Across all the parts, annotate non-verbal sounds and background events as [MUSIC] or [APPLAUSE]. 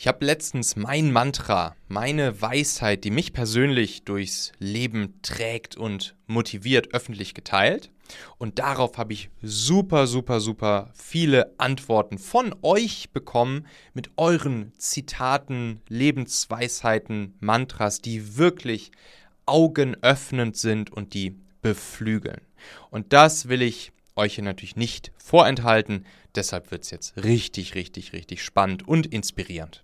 Ich habe letztens mein Mantra, meine Weisheit, die mich persönlich durchs Leben trägt und motiviert, öffentlich geteilt. Und darauf habe ich super, super, super viele Antworten von euch bekommen mit euren Zitaten, Lebensweisheiten, Mantras, die wirklich augenöffnend sind und die beflügeln. Und das will ich euch hier natürlich nicht vorenthalten. Deshalb wird es jetzt richtig, richtig, richtig spannend und inspirierend.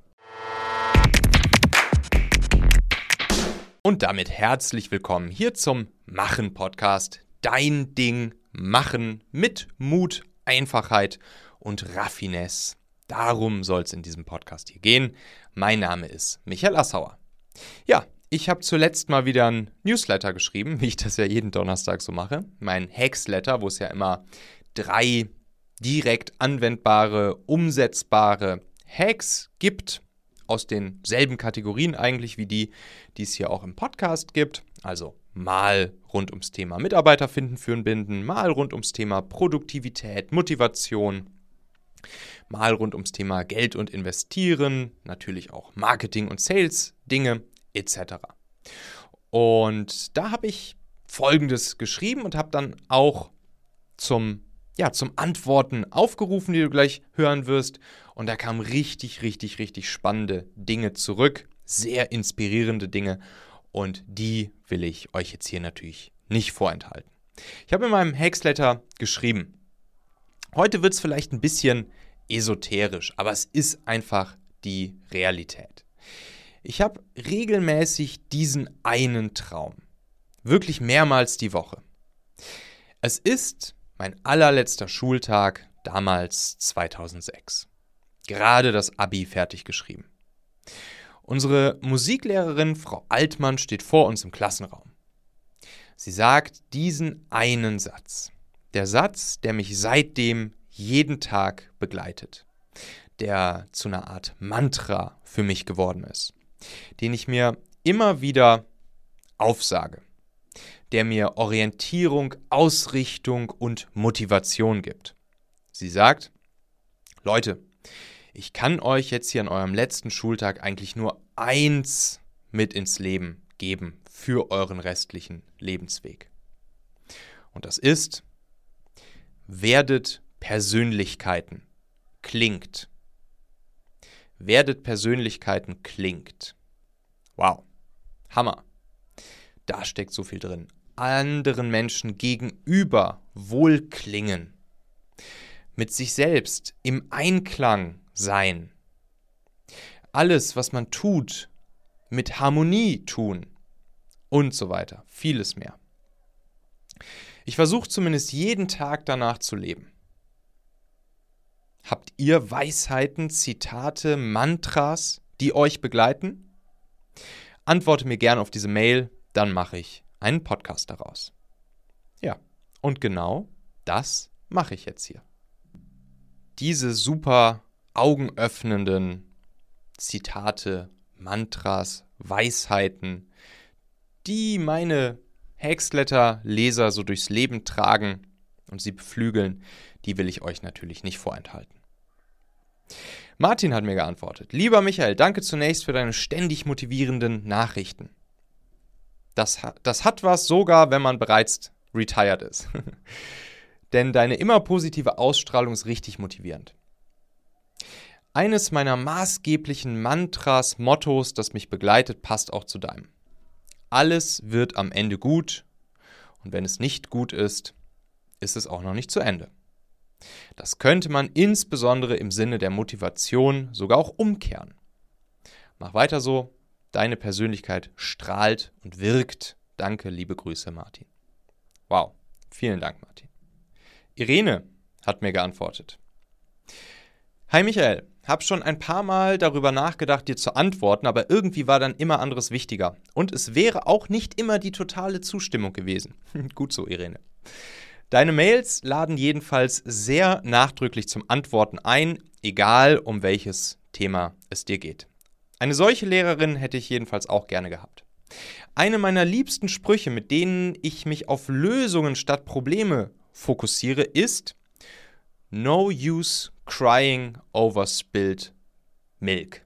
Und damit herzlich willkommen hier zum Machen Podcast. Dein Ding machen mit Mut, Einfachheit und Raffinesse. Darum soll es in diesem Podcast hier gehen. Mein Name ist Michael Assauer. Ja, ich habe zuletzt mal wieder ein Newsletter geschrieben, [LAUGHS] wie ich das ja jeden Donnerstag so mache. Mein Hacksletter, wo es ja immer drei direkt anwendbare, umsetzbare Hacks gibt aus denselben Kategorien eigentlich wie die, die es hier auch im Podcast gibt. Also mal rund ums Thema Mitarbeiter finden, führen, binden, mal rund ums Thema Produktivität, Motivation, mal rund ums Thema Geld und Investieren, natürlich auch Marketing und Sales Dinge etc. Und da habe ich Folgendes geschrieben und habe dann auch zum ja, zum Antworten aufgerufen, die du gleich hören wirst. Und da kamen richtig, richtig, richtig spannende Dinge zurück. Sehr inspirierende Dinge. Und die will ich euch jetzt hier natürlich nicht vorenthalten. Ich habe in meinem Hacksletter geschrieben. Heute wird es vielleicht ein bisschen esoterisch, aber es ist einfach die Realität. Ich habe regelmäßig diesen einen Traum. Wirklich mehrmals die Woche. Es ist mein allerletzter Schultag, damals 2006. Gerade das Abi fertig geschrieben. Unsere Musiklehrerin Frau Altmann steht vor uns im Klassenraum. Sie sagt diesen einen Satz. Der Satz, der mich seitdem jeden Tag begleitet. Der zu einer Art Mantra für mich geworden ist. Den ich mir immer wieder aufsage der mir Orientierung, Ausrichtung und Motivation gibt. Sie sagt, Leute, ich kann euch jetzt hier an eurem letzten Schultag eigentlich nur eins mit ins Leben geben für euren restlichen Lebensweg. Und das ist, werdet Persönlichkeiten. Klingt. Werdet Persönlichkeiten klingt. Wow. Hammer. Da steckt so viel drin anderen Menschen gegenüber wohlklingen, mit sich selbst im Einklang sein, alles, was man tut, mit Harmonie tun und so weiter, vieles mehr. Ich versuche zumindest jeden Tag danach zu leben. Habt ihr Weisheiten, Zitate, Mantras, die euch begleiten? Antworte mir gerne auf diese Mail, dann mache ich einen Podcast daraus. Ja, und genau das mache ich jetzt hier. Diese super augenöffnenden Zitate, Mantras, Weisheiten, die meine Hacksletter-Leser so durchs Leben tragen und sie beflügeln, die will ich euch natürlich nicht vorenthalten. Martin hat mir geantwortet. Lieber Michael, danke zunächst für deine ständig motivierenden Nachrichten. Das, das hat was sogar, wenn man bereits retired ist. [LAUGHS] Denn deine immer positive Ausstrahlung ist richtig motivierend. Eines meiner maßgeblichen Mantras, Mottos, das mich begleitet, passt auch zu deinem. Alles wird am Ende gut und wenn es nicht gut ist, ist es auch noch nicht zu Ende. Das könnte man insbesondere im Sinne der Motivation sogar auch umkehren. Mach weiter so, Deine Persönlichkeit strahlt und wirkt. Danke, liebe Grüße, Martin. Wow, vielen Dank, Martin. Irene hat mir geantwortet. Hi Michael, hab schon ein paar Mal darüber nachgedacht, dir zu antworten, aber irgendwie war dann immer anderes wichtiger. Und es wäre auch nicht immer die totale Zustimmung gewesen. [LAUGHS] Gut so, Irene. Deine Mails laden jedenfalls sehr nachdrücklich zum Antworten ein, egal um welches Thema es dir geht. Eine solche Lehrerin hätte ich jedenfalls auch gerne gehabt. Eine meiner liebsten Sprüche, mit denen ich mich auf Lösungen statt Probleme fokussiere, ist No use crying over spilled milk.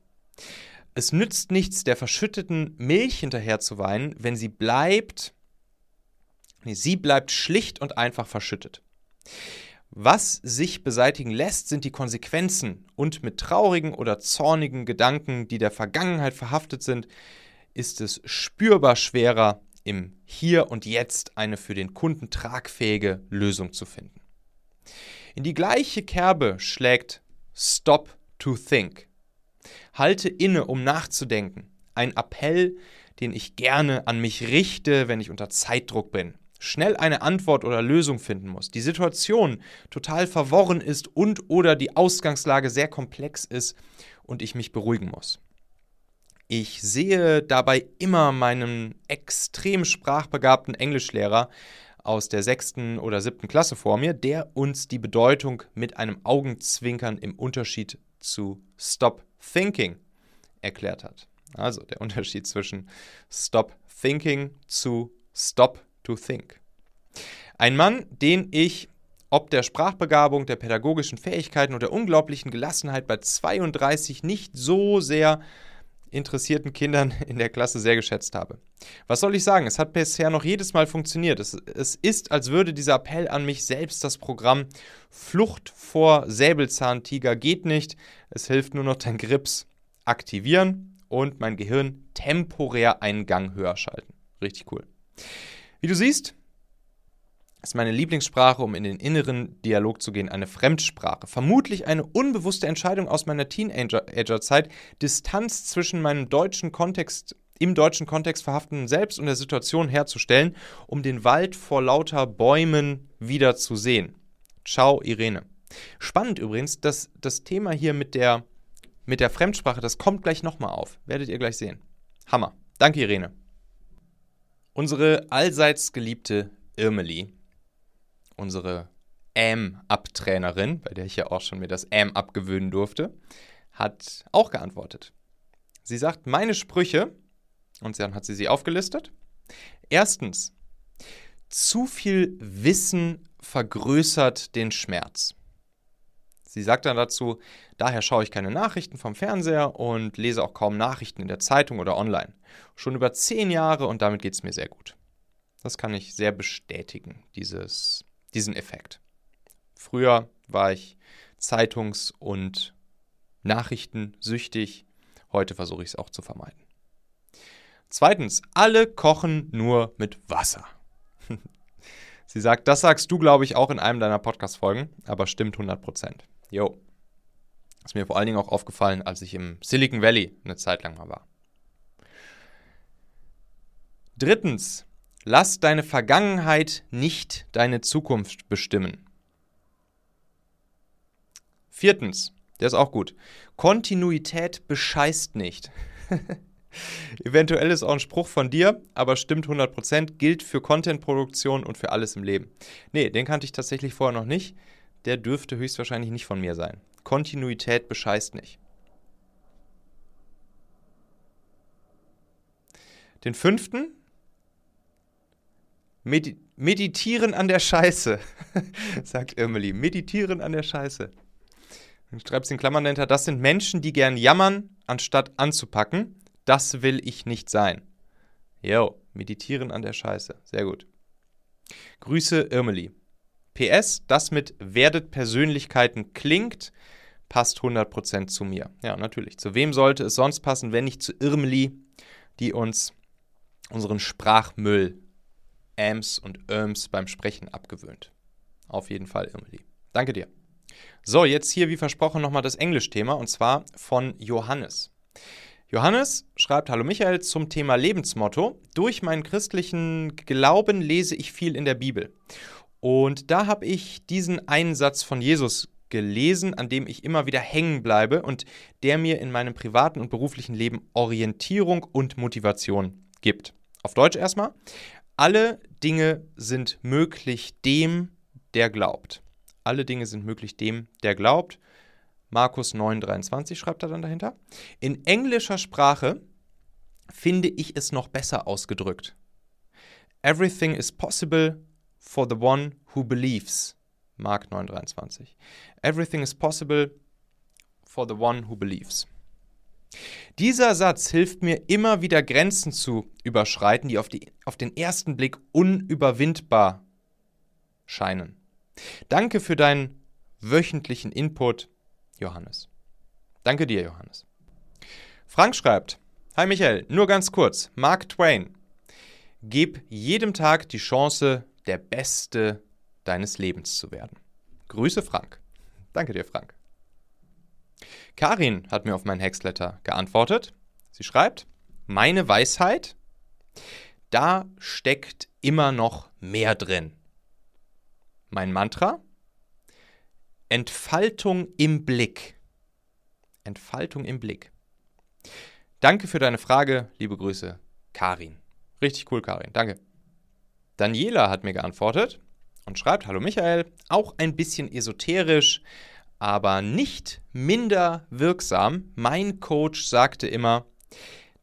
Es nützt nichts, der verschütteten Milch hinterher zu weinen, wenn sie bleibt, nee, sie bleibt schlicht und einfach verschüttet. Was sich beseitigen lässt, sind die Konsequenzen und mit traurigen oder zornigen Gedanken, die der Vergangenheit verhaftet sind, ist es spürbar schwerer, im Hier und Jetzt eine für den Kunden tragfähige Lösung zu finden. In die gleiche Kerbe schlägt Stop to Think. Halte inne, um nachzudenken. Ein Appell, den ich gerne an mich richte, wenn ich unter Zeitdruck bin schnell eine Antwort oder Lösung finden muss, die Situation total verworren ist und oder die Ausgangslage sehr komplex ist und ich mich beruhigen muss. Ich sehe dabei immer meinen extrem sprachbegabten Englischlehrer aus der sechsten oder siebten Klasse vor mir, der uns die Bedeutung mit einem Augenzwinkern im Unterschied zu Stop Thinking erklärt hat. Also der Unterschied zwischen Stop Thinking zu Stop to think. Ein Mann, den ich ob der Sprachbegabung, der pädagogischen Fähigkeiten und der unglaublichen Gelassenheit bei 32 nicht so sehr interessierten Kindern in der Klasse sehr geschätzt habe. Was soll ich sagen? Es hat bisher noch jedes Mal funktioniert. Es, es ist, als würde dieser Appell an mich selbst das Programm Flucht vor Säbelzahntiger geht nicht. Es hilft nur noch dein Grips aktivieren und mein Gehirn temporär einen Gang höher schalten. Richtig cool. Wie du siehst, ist meine Lieblingssprache, um in den inneren Dialog zu gehen, eine Fremdsprache. Vermutlich eine unbewusste Entscheidung aus meiner Teenagerzeit, Distanz zwischen meinem deutschen Kontext, im deutschen Kontext verhafteten Selbst und der Situation herzustellen, um den Wald vor lauter Bäumen wieder zu sehen. Ciao, Irene. Spannend übrigens, dass das Thema hier mit der, mit der Fremdsprache, das kommt gleich nochmal auf. Werdet ihr gleich sehen. Hammer. Danke, Irene. Unsere allseits geliebte Irmeli, unsere AM-Abtrainerin, bei der ich ja auch schon mir das AM abgewöhnen durfte, hat auch geantwortet. Sie sagt, meine Sprüche, und dann hat sie sie aufgelistet. Erstens, zu viel Wissen vergrößert den Schmerz. Sie sagt dann dazu, daher schaue ich keine Nachrichten vom Fernseher und lese auch kaum Nachrichten in der Zeitung oder online. Schon über zehn Jahre und damit geht es mir sehr gut. Das kann ich sehr bestätigen, dieses, diesen Effekt. Früher war ich Zeitungs- und Nachrichtensüchtig, heute versuche ich es auch zu vermeiden. Zweitens, alle kochen nur mit Wasser. [LAUGHS] Sie sagt, das sagst du, glaube ich, auch in einem deiner Podcast-Folgen, aber stimmt 100 Prozent. Jo. Ist mir vor allen Dingen auch aufgefallen, als ich im Silicon Valley eine Zeit lang mal war. Drittens, lass deine Vergangenheit nicht deine Zukunft bestimmen. Viertens, der ist auch gut. Kontinuität bescheißt nicht. [LAUGHS] Eventuell ist auch ein Spruch von dir, aber stimmt 100%, gilt für Contentproduktion und für alles im Leben. Nee, den kannte ich tatsächlich vorher noch nicht der dürfte höchstwahrscheinlich nicht von mir sein. Kontinuität bescheißt nicht. Den fünften, Medi meditieren an der Scheiße, [LAUGHS] sagt Emily. Meditieren an der Scheiße. Dann schreibt sie in Klammern dahinter, das sind Menschen, die gern jammern, anstatt anzupacken. Das will ich nicht sein. Jo, meditieren an der Scheiße. Sehr gut. Grüße, Irmeli. PS, das mit werdet Persönlichkeiten klingt, passt 100% zu mir. Ja, natürlich. Zu wem sollte es sonst passen, wenn nicht zu Irmeli, die uns unseren Sprachmüll, Ams und Öms beim Sprechen abgewöhnt. Auf jeden Fall, Irmeli. Danke dir. So, jetzt hier wie versprochen nochmal das Englischthema und zwar von Johannes. Johannes schreibt, Hallo Michael, zum Thema Lebensmotto. Durch meinen christlichen Glauben lese ich viel in der Bibel. Und da habe ich diesen einen Satz von Jesus gelesen, an dem ich immer wieder hängen bleibe und der mir in meinem privaten und beruflichen Leben Orientierung und Motivation gibt. Auf Deutsch erstmal. Alle Dinge sind möglich dem, der glaubt. Alle Dinge sind möglich dem, der glaubt. Markus 9,23 schreibt er dann dahinter. In englischer Sprache finde ich es noch besser ausgedrückt. Everything is possible for the one who believes. Mark 9,23. Everything is possible for the one who believes. Dieser Satz hilft mir immer wieder Grenzen zu überschreiten, die auf, die auf den ersten Blick unüberwindbar scheinen. Danke für deinen wöchentlichen Input, Johannes. Danke dir, Johannes. Frank schreibt, Hi Michael, nur ganz kurz, Mark Twain. Gib jedem Tag die Chance, der Beste deines Lebens zu werden. Grüße Frank. Danke dir, Frank. Karin hat mir auf mein Hexletter geantwortet. Sie schreibt, meine Weisheit, da steckt immer noch mehr drin. Mein Mantra, Entfaltung im Blick. Entfaltung im Blick. Danke für deine Frage, liebe Grüße, Karin. Richtig cool, Karin. Danke. Daniela hat mir geantwortet und schreibt: Hallo Michael, auch ein bisschen esoterisch, aber nicht minder wirksam. Mein Coach sagte immer,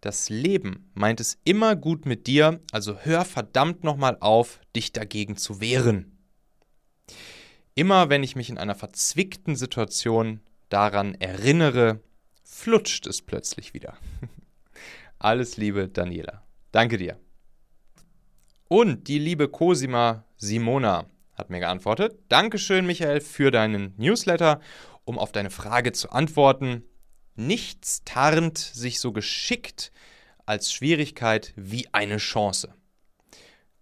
das Leben meint es immer gut mit dir, also hör verdammt nochmal auf, dich dagegen zu wehren. Immer wenn ich mich in einer verzwickten Situation daran erinnere, flutscht es plötzlich wieder. [LAUGHS] Alles Liebe, Daniela. Danke dir. Und die liebe Cosima Simona hat mir geantwortet. Dankeschön, Michael, für deinen Newsletter. Um auf deine Frage zu antworten, nichts tarnt sich so geschickt als Schwierigkeit wie eine Chance.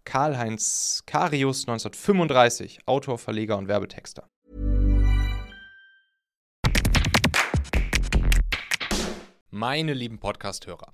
Karl-Heinz Karius 1935, Autor, Verleger und Werbetexter. Meine lieben Podcast-Hörer,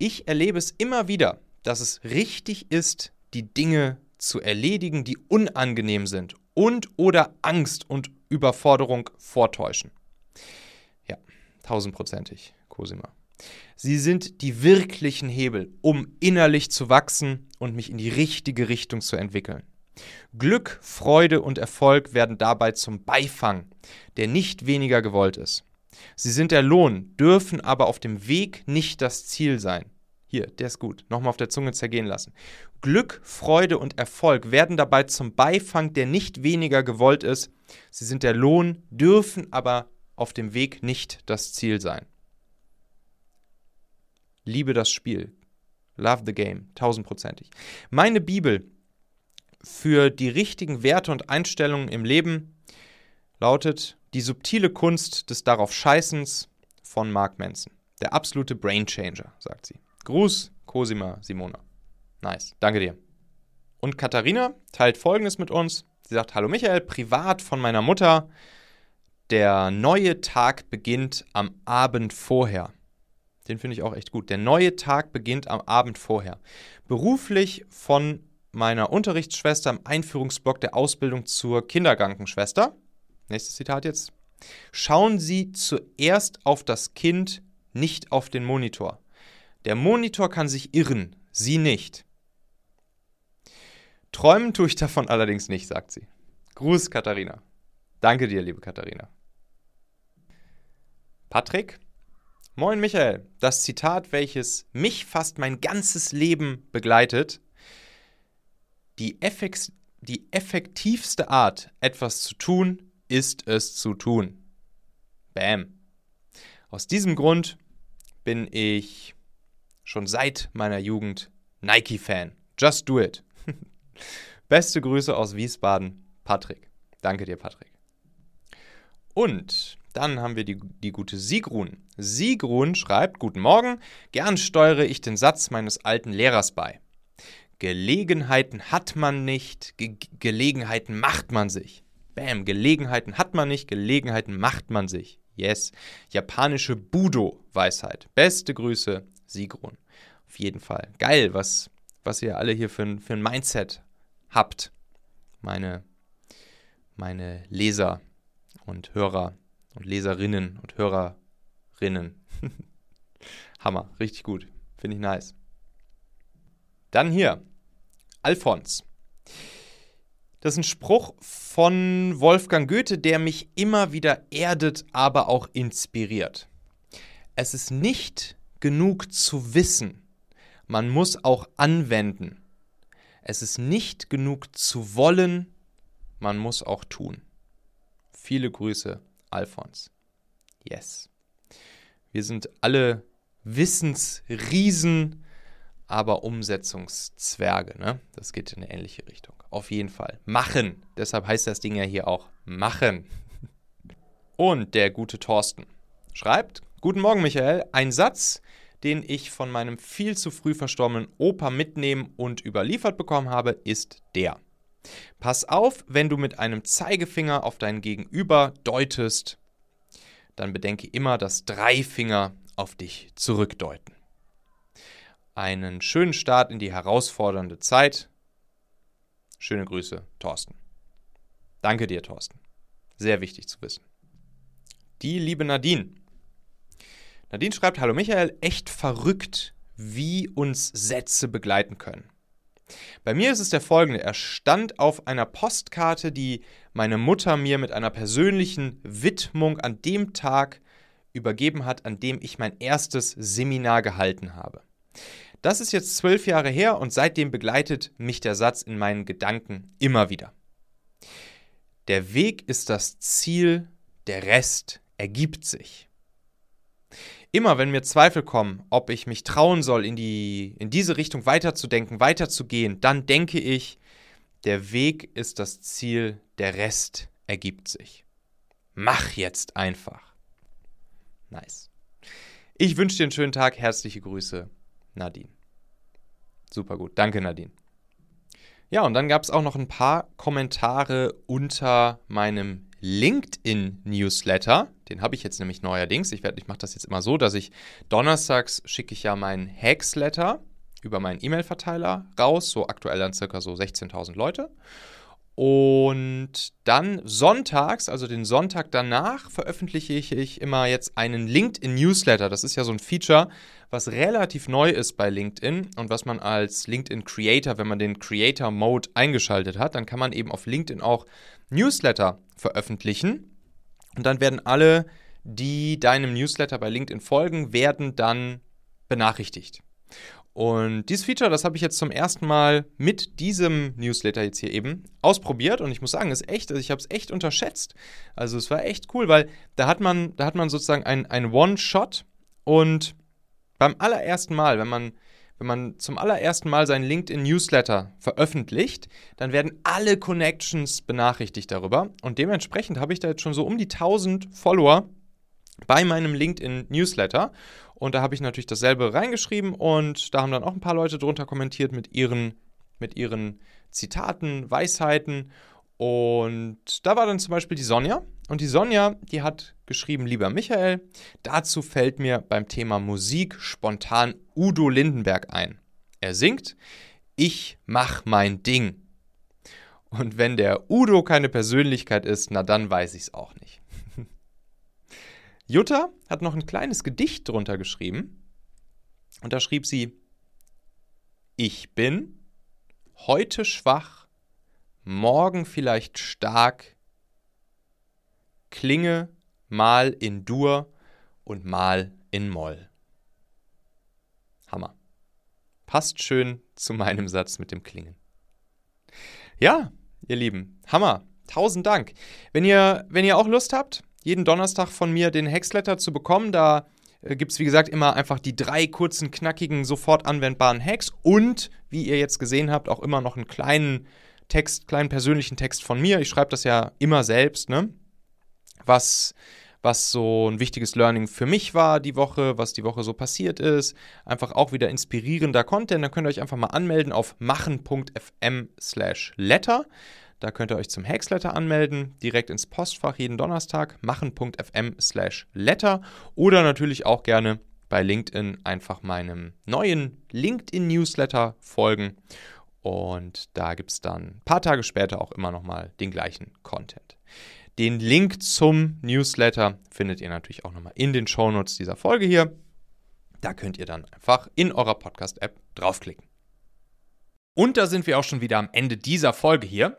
Ich erlebe es immer wieder, dass es richtig ist, die Dinge zu erledigen, die unangenehm sind und oder Angst und Überforderung vortäuschen. Ja, tausendprozentig, Cosima. Sie sind die wirklichen Hebel, um innerlich zu wachsen und mich in die richtige Richtung zu entwickeln. Glück, Freude und Erfolg werden dabei zum Beifang, der nicht weniger gewollt ist. Sie sind der Lohn, dürfen aber auf dem Weg nicht das Ziel sein. Hier, der ist gut. Nochmal auf der Zunge zergehen lassen. Glück, Freude und Erfolg werden dabei zum Beifang, der nicht weniger gewollt ist. Sie sind der Lohn, dürfen aber auf dem Weg nicht das Ziel sein. Liebe das Spiel. Love the game. Tausendprozentig. Meine Bibel für die richtigen Werte und Einstellungen im Leben lautet Die subtile Kunst des Darauf Scheißens von Mark Manson. Der absolute Brainchanger, sagt sie. Gruß, Cosima Simona. Nice, danke dir. Und Katharina teilt folgendes mit uns. Sie sagt: Hallo Michael, privat von meiner Mutter. Der neue Tag beginnt am Abend vorher. Den finde ich auch echt gut. Der neue Tag beginnt am Abend vorher. Beruflich von meiner Unterrichtsschwester im Einführungsblock der Ausbildung zur Kinderkrankenschwester. Nächstes Zitat jetzt. Schauen Sie zuerst auf das Kind, nicht auf den Monitor. Der Monitor kann sich irren, Sie nicht. Träumen tue ich davon allerdings nicht, sagt sie. Gruß, Katharina. Danke dir, liebe Katharina. Patrick? Moin, Michael. Das Zitat, welches mich fast mein ganzes Leben begleitet. Die, effekt die effektivste Art, etwas zu tun, ist es zu tun. Bam. Aus diesem Grund bin ich schon seit meiner Jugend Nike-Fan. Just do it. [LAUGHS] Beste Grüße aus Wiesbaden, Patrick. Danke dir, Patrick. Und dann haben wir die, die gute Sigrun. Sigrun schreibt: Guten Morgen, gern steuere ich den Satz meines alten Lehrers bei. Gelegenheiten hat man nicht, Ge Gelegenheiten macht man sich. Bam, Gelegenheiten hat man nicht, Gelegenheiten macht man sich. Yes. Japanische Budo-Weisheit. Beste Grüße, Sigrun. Auf jeden Fall. Geil, was, was ihr alle hier für ein, für ein Mindset habt. Meine, meine Leser und Hörer und Leserinnen und Hörerinnen. [LAUGHS] Hammer, richtig gut. Finde ich nice. Dann hier, Alfons. Das ist ein Spruch von Wolfgang Goethe, der mich immer wieder erdet, aber auch inspiriert. Es ist nicht genug zu wissen, man muss auch anwenden. Es ist nicht genug zu wollen, man muss auch tun. Viele Grüße, Alfons. Yes. Wir sind alle Wissensriesen, aber Umsetzungszwerge. Ne? Das geht in eine ähnliche Richtung. Auf jeden Fall. Machen. Deshalb heißt das Ding ja hier auch machen. [LAUGHS] Und der gute Thorsten schreibt: Guten Morgen, Michael. Ein Satz, den ich von meinem viel zu früh verstorbenen Opa mitnehmen und überliefert bekommen habe, ist der. Pass auf, wenn du mit einem Zeigefinger auf dein Gegenüber deutest, dann bedenke immer, dass drei Finger auf dich zurückdeuten. Einen schönen Start in die herausfordernde Zeit. Schöne Grüße, Thorsten. Danke dir, Thorsten. Sehr wichtig zu wissen. Die liebe Nadine. Nadine schreibt, hallo Michael, echt verrückt, wie uns Sätze begleiten können. Bei mir ist es der folgende. Er stand auf einer Postkarte, die meine Mutter mir mit einer persönlichen Widmung an dem Tag übergeben hat, an dem ich mein erstes Seminar gehalten habe. Das ist jetzt zwölf Jahre her und seitdem begleitet mich der Satz in meinen Gedanken immer wieder. Der Weg ist das Ziel, der Rest ergibt sich. Immer wenn mir Zweifel kommen, ob ich mich trauen soll, in, die, in diese Richtung weiterzudenken, weiterzugehen, dann denke ich, der Weg ist das Ziel, der Rest ergibt sich. Mach jetzt einfach. Nice. Ich wünsche dir einen schönen Tag. Herzliche Grüße, Nadine. Super gut. Danke, Nadine. Ja, und dann gab es auch noch ein paar Kommentare unter meinem LinkedIn-Newsletter. Den habe ich jetzt nämlich neuerdings. Ich, ich mache das jetzt immer so, dass ich donnerstags schicke ich ja meinen Hacksletter über meinen E-Mail-Verteiler raus, so aktuell dann circa so 16.000 Leute. Und dann sonntags, also den Sonntag danach, veröffentliche ich immer jetzt einen LinkedIn-Newsletter. Das ist ja so ein Feature, was relativ neu ist bei LinkedIn und was man als LinkedIn-Creator, wenn man den Creator-Mode eingeschaltet hat, dann kann man eben auf LinkedIn auch Newsletter veröffentlichen. Und dann werden alle, die deinem Newsletter bei LinkedIn folgen, werden dann benachrichtigt. Und dieses Feature, das habe ich jetzt zum ersten Mal mit diesem Newsletter jetzt hier eben ausprobiert und ich muss sagen, ist echt, also ich habe es echt unterschätzt. Also es war echt cool, weil da hat man, da hat man sozusagen ein, ein One-Shot und beim allerersten Mal, wenn man, wenn man zum allerersten Mal seinen LinkedIn-Newsletter veröffentlicht, dann werden alle Connections benachrichtigt darüber und dementsprechend habe ich da jetzt schon so um die 1000 Follower bei meinem LinkedIn-Newsletter. Und da habe ich natürlich dasselbe reingeschrieben und da haben dann auch ein paar Leute drunter kommentiert mit ihren, mit ihren Zitaten, Weisheiten. Und da war dann zum Beispiel die Sonja. Und die Sonja, die hat geschrieben, lieber Michael, dazu fällt mir beim Thema Musik spontan Udo Lindenberg ein. Er singt, ich mach mein Ding. Und wenn der Udo keine Persönlichkeit ist, na dann weiß ich es auch nicht. Jutta hat noch ein kleines Gedicht drunter geschrieben. Und da schrieb sie, ich bin heute schwach, morgen vielleicht stark, klinge mal in Dur und mal in Moll. Hammer. Passt schön zu meinem Satz mit dem Klingen. Ja, ihr Lieben, Hammer. Tausend Dank. Wenn ihr, wenn ihr auch Lust habt, jeden Donnerstag von mir den Hacksletter zu bekommen. Da äh, gibt es, wie gesagt, immer einfach die drei kurzen, knackigen, sofort anwendbaren Hacks und, wie ihr jetzt gesehen habt, auch immer noch einen kleinen Text, kleinen persönlichen Text von mir. Ich schreibe das ja immer selbst, ne? Was, was so ein wichtiges Learning für mich war die Woche, was die Woche so passiert ist. Einfach auch wieder inspirierender Content. Dann könnt ihr euch einfach mal anmelden auf machen.fm slash letter. Da könnt ihr euch zum Hexletter anmelden, direkt ins Postfach jeden Donnerstag, machen.fm slash letter oder natürlich auch gerne bei LinkedIn einfach meinem neuen LinkedIn-Newsletter folgen. Und da gibt es dann ein paar Tage später auch immer nochmal den gleichen Content. Den Link zum Newsletter findet ihr natürlich auch nochmal in den Shownotes dieser Folge hier. Da könnt ihr dann einfach in eurer Podcast-App draufklicken. Und da sind wir auch schon wieder am Ende dieser Folge hier.